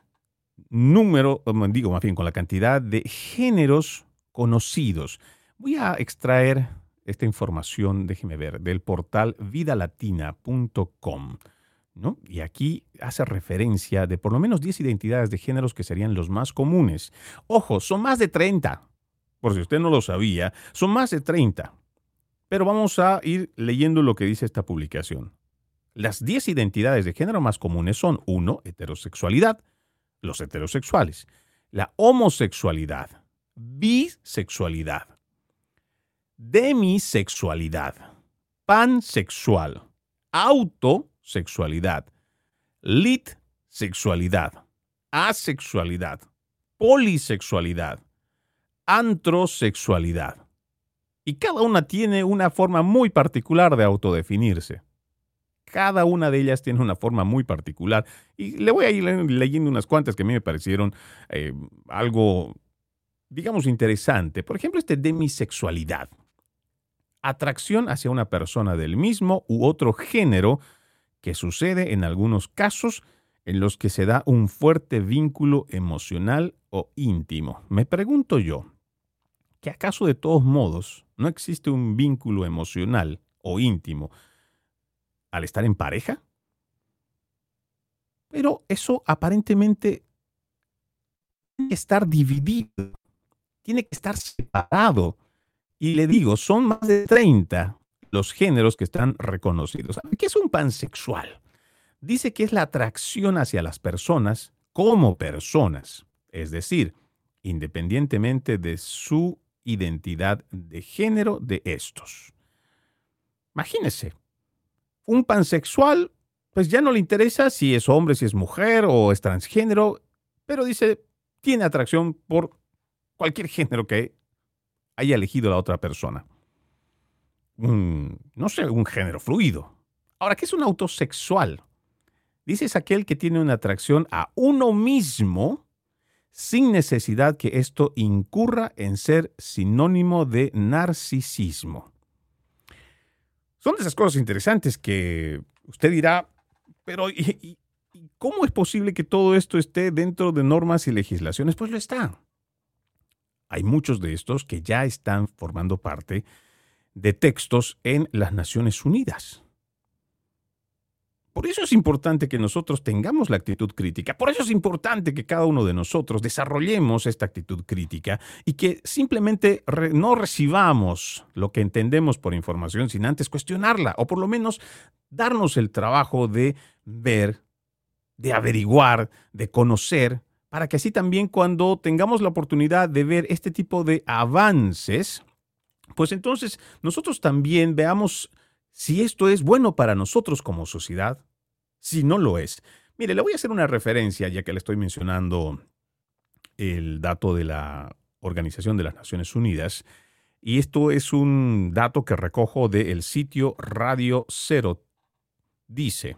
número, digo más bien con la cantidad de géneros conocidos. Voy a extraer esta información, déjeme ver, del portal vidalatina.com. ¿no? Y aquí hace referencia de por lo menos 10 identidades de géneros que serían los más comunes. Ojo, son más de 30 por si usted no lo sabía, son más de 30. Pero vamos a ir leyendo lo que dice esta publicación. Las 10 identidades de género más comunes son 1. Heterosexualidad, los heterosexuales. La homosexualidad, bisexualidad, demisexualidad, pansexual, autosexualidad, sexualidad, asexualidad, polisexualidad, antrosexualidad. Y cada una tiene una forma muy particular de autodefinirse. Cada una de ellas tiene una forma muy particular. Y le voy a ir leyendo unas cuantas que a mí me parecieron eh, algo, digamos, interesante. Por ejemplo, este demisexualidad. Atracción hacia una persona del mismo u otro género que sucede en algunos casos en los que se da un fuerte vínculo emocional o íntimo. Me pregunto yo, ¿que acaso de todos modos no existe un vínculo emocional o íntimo al estar en pareja? Pero eso aparentemente estar dividido, tiene que estar separado Y le digo, son más de 30 los géneros que están reconocidos. ¿Qué es un pansexual? Dice que es la atracción hacia las personas como personas, es decir, independientemente de su identidad de género de estos. Imagínese, un pansexual, pues ya no le interesa si es hombre, si es mujer o es transgénero, pero dice, tiene atracción por cualquier género que haya elegido la otra persona. no sé, un género fluido. Ahora, ¿qué es un autosexual? Dice es aquel que tiene una atracción a uno mismo sin necesidad que esto incurra en ser sinónimo de narcisismo. Son esas cosas interesantes que usted dirá, pero ¿y, cómo es posible que todo esto esté dentro de normas y legislaciones? Pues lo está. Hay muchos de estos que ya están formando parte de textos en las Naciones Unidas. Por eso es importante que nosotros tengamos la actitud crítica. Por eso es importante que cada uno de nosotros desarrollemos esta actitud crítica y que simplemente no recibamos lo que entendemos por información sin antes cuestionarla o por lo menos darnos el trabajo de ver, de averiguar, de conocer, para que así también cuando tengamos la oportunidad de ver este tipo de avances, pues entonces nosotros también veamos si esto es bueno para nosotros como sociedad, si no lo es. Mire, le voy a hacer una referencia, ya que le estoy mencionando el dato de la Organización de las Naciones Unidas, y esto es un dato que recojo del sitio Radio Cero. Dice,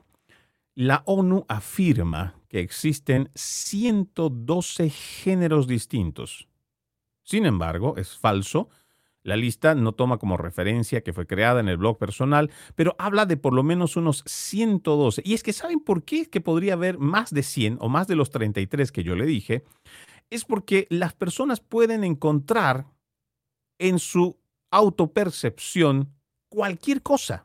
la ONU afirma que existen 112 géneros distintos. Sin embargo, es falso la lista no toma como referencia que fue creada en el blog personal, pero habla de por lo menos unos 112. Y es que ¿saben por qué es que podría haber más de 100 o más de los 33 que yo le dije? Es porque las personas pueden encontrar en su autopercepción cualquier cosa.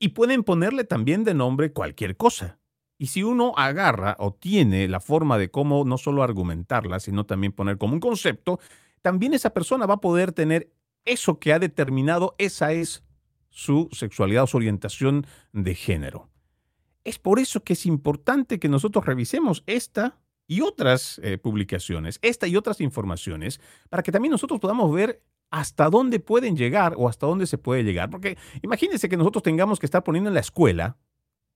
Y pueden ponerle también de nombre cualquier cosa. Y si uno agarra o tiene la forma de cómo no solo argumentarla, sino también poner como un concepto, también esa persona va a poder tener eso que ha determinado, esa es su sexualidad o su orientación de género. Es por eso que es importante que nosotros revisemos esta y otras eh, publicaciones, esta y otras informaciones, para que también nosotros podamos ver hasta dónde pueden llegar o hasta dónde se puede llegar. Porque imagínense que nosotros tengamos que estar poniendo en la escuela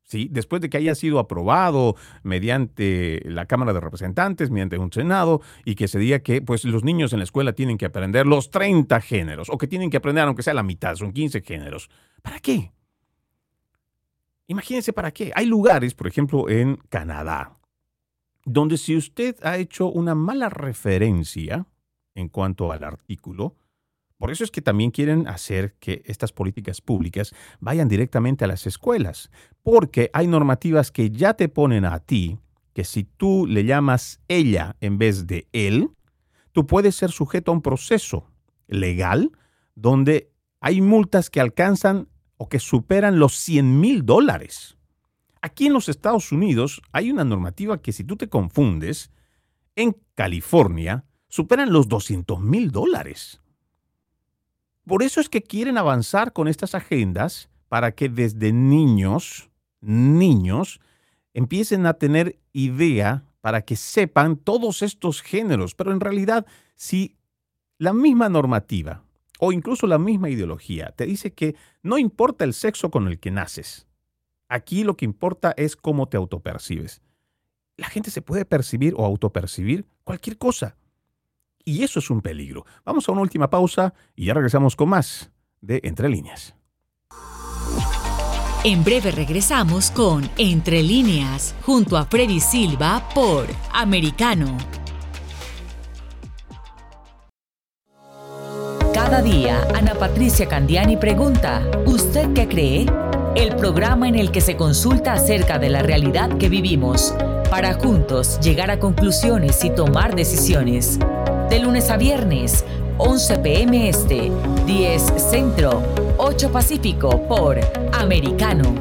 ¿sí? después de que haya sido aprobado mediante la Cámara de Representantes, mediante un Senado, y que se diga que pues, los niños en la escuela tienen que aprender los 30 géneros, o que tienen que aprender aunque sea la mitad, son 15 géneros. ¿Para qué? Imagínense para qué. Hay lugares, por ejemplo, en Canadá, donde si usted ha hecho una mala referencia en cuanto al artículo, por eso es que también quieren hacer que estas políticas públicas vayan directamente a las escuelas, porque hay normativas que ya te ponen a ti que si tú le llamas ella en vez de él, tú puedes ser sujeto a un proceso legal donde hay multas que alcanzan o que superan los 100 mil dólares. Aquí en los Estados Unidos hay una normativa que si tú te confundes, en California superan los 200 mil dólares. Por eso es que quieren avanzar con estas agendas para que desde niños, niños, empiecen a tener idea para que sepan todos estos géneros. Pero en realidad, si la misma normativa o incluso la misma ideología te dice que no importa el sexo con el que naces, aquí lo que importa es cómo te autopercibes. La gente se puede percibir o autopercibir cualquier cosa. Y eso es un peligro. Vamos a una última pausa y ya regresamos con más de Entre líneas. En breve regresamos con Entre líneas, junto a Freddy Silva por Americano. Cada día, Ana Patricia Candiani pregunta, ¿usted qué cree? El programa en el que se consulta acerca de la realidad que vivimos, para juntos llegar a conclusiones y tomar decisiones de lunes a viernes, 11 pm este, 10 centro, 8 pacífico por Americano.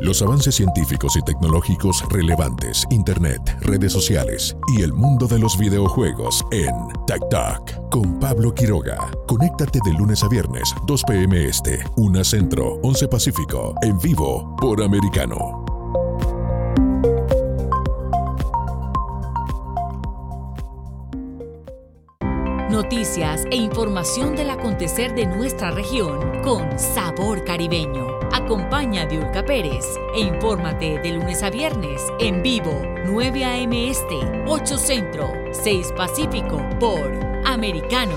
Los avances científicos y tecnológicos relevantes, Internet, redes sociales y el mundo de los videojuegos en Tech Talk con Pablo Quiroga. Conéctate de lunes a viernes, 2 p.m. Este, 1 Centro, 11 Pacífico, en vivo por Americano. Noticias e información del acontecer de nuestra región con sabor caribeño. Acompaña a Diurca Pérez e infórmate de lunes a viernes en vivo 9 a.m. Este, 8 Centro, 6 Pacífico por Americano.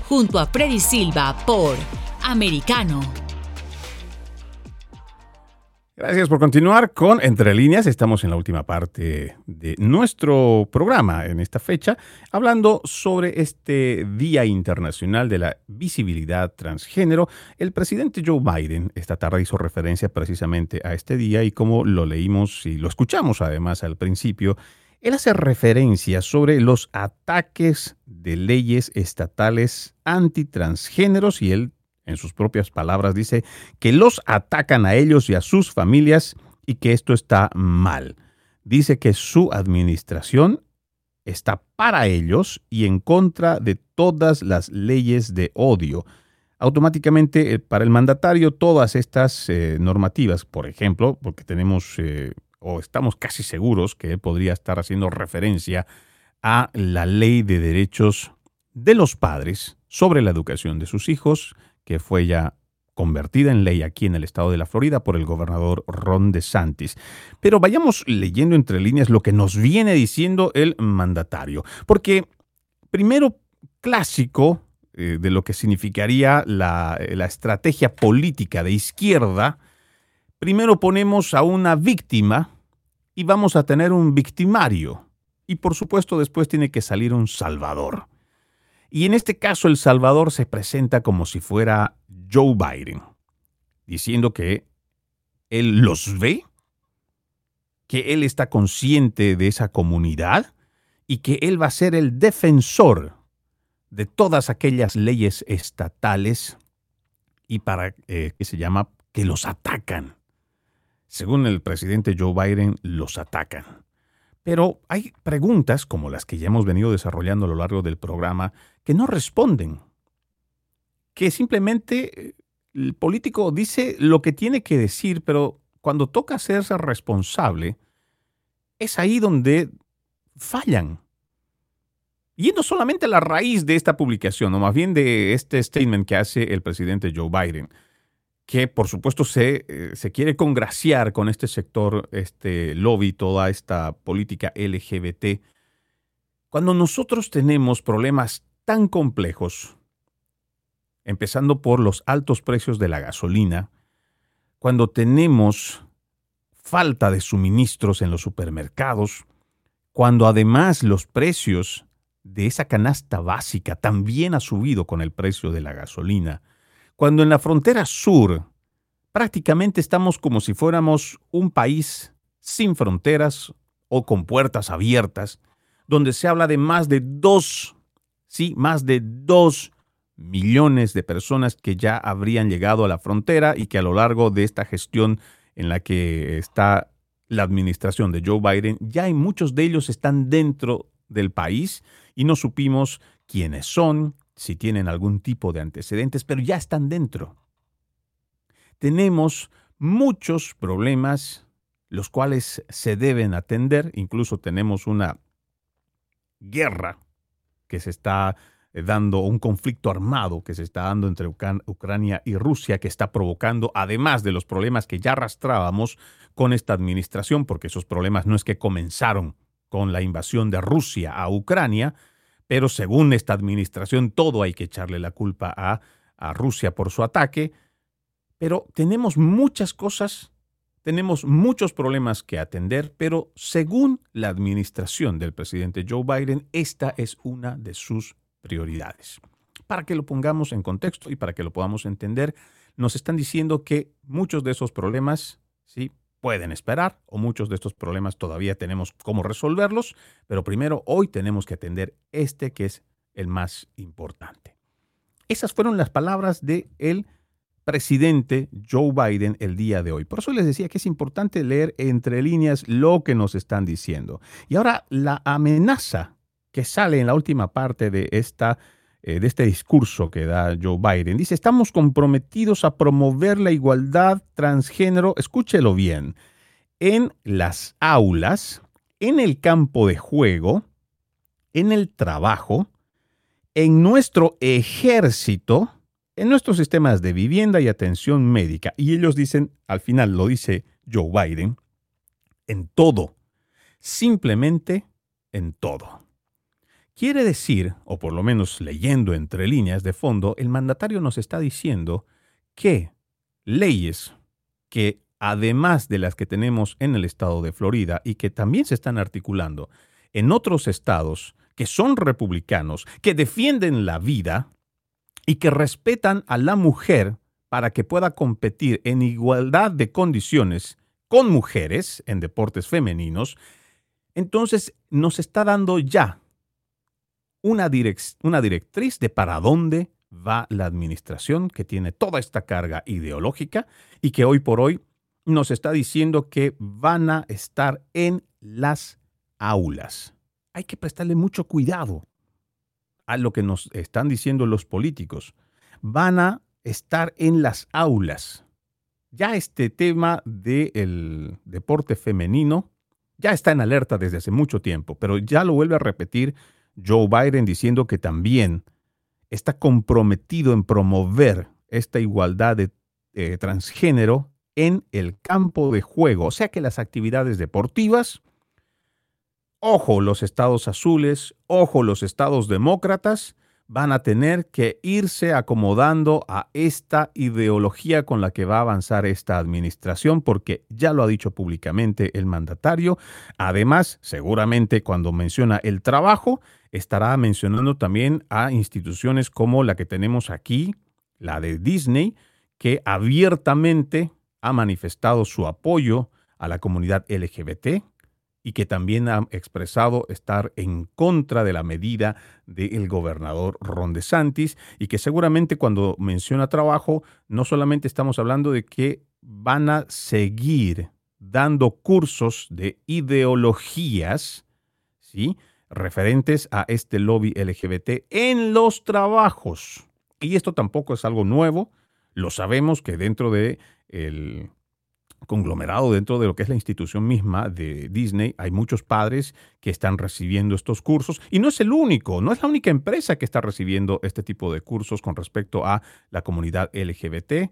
junto a Freddy Silva por Americano. Gracias por continuar con Entre líneas. Estamos en la última parte de nuestro programa en esta fecha, hablando sobre este Día Internacional de la Visibilidad Transgénero. El presidente Joe Biden esta tarde hizo referencia precisamente a este día y como lo leímos y lo escuchamos además al principio, él hace referencia sobre los ataques de leyes estatales antitransgéneros y él, en sus propias palabras, dice que los atacan a ellos y a sus familias y que esto está mal. Dice que su administración está para ellos y en contra de todas las leyes de odio. Automáticamente, eh, para el mandatario, todas estas eh, normativas, por ejemplo, porque tenemos eh, o estamos casi seguros que podría estar haciendo referencia a la ley de derechos de los padres sobre la educación de sus hijos, que fue ya convertida en ley aquí en el estado de la Florida por el gobernador Ron DeSantis. Pero vayamos leyendo entre líneas lo que nos viene diciendo el mandatario, porque primero clásico eh, de lo que significaría la, la estrategia política de izquierda, Primero ponemos a una víctima y vamos a tener un victimario. Y por supuesto después tiene que salir un salvador. Y en este caso el salvador se presenta como si fuera Joe Biden, diciendo que él los ve, que él está consciente de esa comunidad y que él va a ser el defensor de todas aquellas leyes estatales y para, eh, que se llama, que los atacan según el presidente Joe Biden, los atacan. Pero hay preguntas, como las que ya hemos venido desarrollando a lo largo del programa, que no responden. Que simplemente eh, el político dice lo que tiene que decir, pero cuando toca hacerse responsable, es ahí donde fallan. Y no solamente a la raíz de esta publicación, o más bien de este statement que hace el presidente Joe Biden que por supuesto se, eh, se, quiere congraciar con este sector, este lobby, toda esta política LGBT. Cuando nosotros tenemos problemas tan complejos, empezando por los altos precios de la gasolina, cuando tenemos falta de suministros en los supermercados, cuando además los precios de esa canasta básica también ha subido con el precio de la gasolina, cuando en la frontera sur prácticamente estamos como si fuéramos un país sin fronteras o con puertas abiertas, donde se habla de más de dos, sí, más de dos millones de personas que ya habrían llegado a la frontera y que a lo largo de esta gestión en la que está la administración de Joe Biden, ya hay muchos de ellos están dentro del país y no supimos quiénes son, si tienen algún tipo de antecedentes, pero ya están dentro. tenemos muchos problemas los cuales se deben atender. Incluso tenemos una guerra que se está eh, dando, un conflicto armado que se está dando entre Ucrania y Rusia, que está provocando, además de los problemas que ya arrastrábamos con esta administración, porque esos problemas no es que comenzaron con la invasión de Rusia a Ucrania, pero según esta administración todo hay que echarle la culpa a, a Rusia por su ataque. Pero tenemos muchas cosas tenemos muchos problemas que atender, pero según la administración del presidente Joe Biden, esta es una de sus prioridades. Para que lo pongamos en contexto y para que lo podamos entender, nos están diciendo que muchos de esos problemas sí pueden esperar o muchos de estos problemas todavía tenemos cómo resolverlos, pero primero hoy tenemos que atender este que es el más importante. Esas fueron las palabras de el presidente Joe Biden el día de hoy. Por eso les decía que es importante leer entre líneas lo que nos están diciendo. Y ahora la amenaza que sale en la última parte de, esta, de este discurso que da Joe Biden. Dice, estamos comprometidos a promover la igualdad transgénero, escúchelo bien, en las aulas, en el campo de juego, en el trabajo, en nuestro ejército, en nuestros sistemas de vivienda y atención médica. Y ellos dicen, al final lo dice Joe Biden, en todo, simplemente en todo. Quiere decir, o por lo menos leyendo entre líneas de fondo, el mandatario nos está diciendo que leyes que además de las que tenemos en el estado de Florida y que también se están articulando en otros estados que son republicanos, que defienden la vida, y que respetan a la mujer para que pueda competir en igualdad de condiciones con mujeres en deportes femeninos, entonces nos está dando ya una, directriz de para dónde va la administración que tiene toda esta carga ideológica y que hoy por hoy nos está diciendo que van a estar en las aulas. Hay que prestarle mucho cuidado a lo que nos están diciendo los políticos. Van a estar en las aulas. Ya este tema del deporte femenino ya está en alerta desde hace mucho tiempo, pero ya lo vuelve a repetir Joe Biden diciendo que también está comprometido en promover esta igualdad de eh, transgénero en el campo de juego, o sea que las actividades deportivas ojo los estados azules, ojo los estados demócratas, van a tener que irse acomodando a esta ideología con la que va a avanzar esta administración, porque ya lo ha dicho públicamente el mandatario. Además, seguramente cuando menciona el trabajo, estará mencionando también a instituciones como la que tenemos aquí, la de Disney, que abiertamente ha manifestado su apoyo a la comunidad LGBT, y que también ha expresado estar en contra de la medida del gobernador Ron DeSantis y que seguramente cuando menciona trabajo no solamente estamos hablando de que van a seguir dando cursos de ideologías, ¿sí? Referentes a este lobby LGBT en los trabajos. Y esto tampoco es algo nuevo, lo sabemos que dentro de el conglomerado dentro de lo que es la institución misma de Disney. Hay muchos padres que están recibiendo estos cursos y no es el único, no es la única empresa que está recibiendo este tipo de cursos con respecto a la comunidad LGBT eh,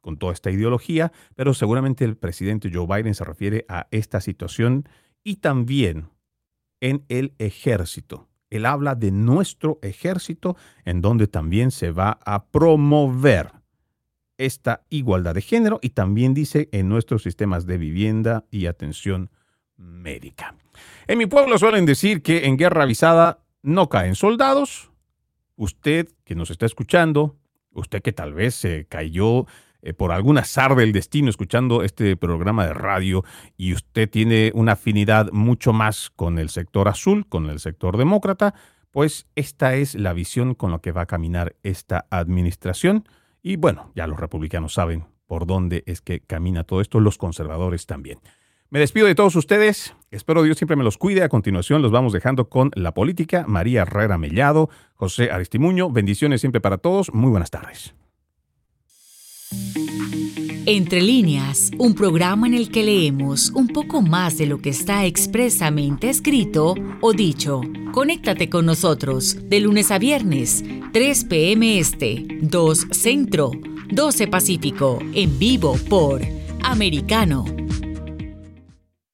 con toda esta ideología, pero seguramente el presidente Joe Biden se refiere a esta situación y también en el ejército. Él habla de nuestro ejército en donde también se va a promover esta igualdad de género y también dice en nuestros sistemas de vivienda y atención médica. En mi pueblo suelen decir que en guerra avisada no caen soldados. Usted que nos está escuchando, usted que tal vez se cayó eh, por algún azar del destino escuchando este programa de radio y usted tiene una afinidad mucho más con el sector azul, con el sector demócrata, pues esta es la visión con la que va a caminar esta administración. Y bueno, ya los republicanos saben por dónde es que camina todo esto, los conservadores también. Me despido de todos ustedes. Espero Dios siempre me los cuide. A continuación los vamos dejando con la política. María Herrera Mellado, José Aristimuño. Bendiciones siempre para todos. Muy buenas tardes. Entre líneas, un programa en el que leemos un poco más de lo que está expresamente escrito o dicho. Conéctate con nosotros de lunes a viernes, 3 p.m. Este, 2 Centro, 12 Pacífico, en vivo por Americano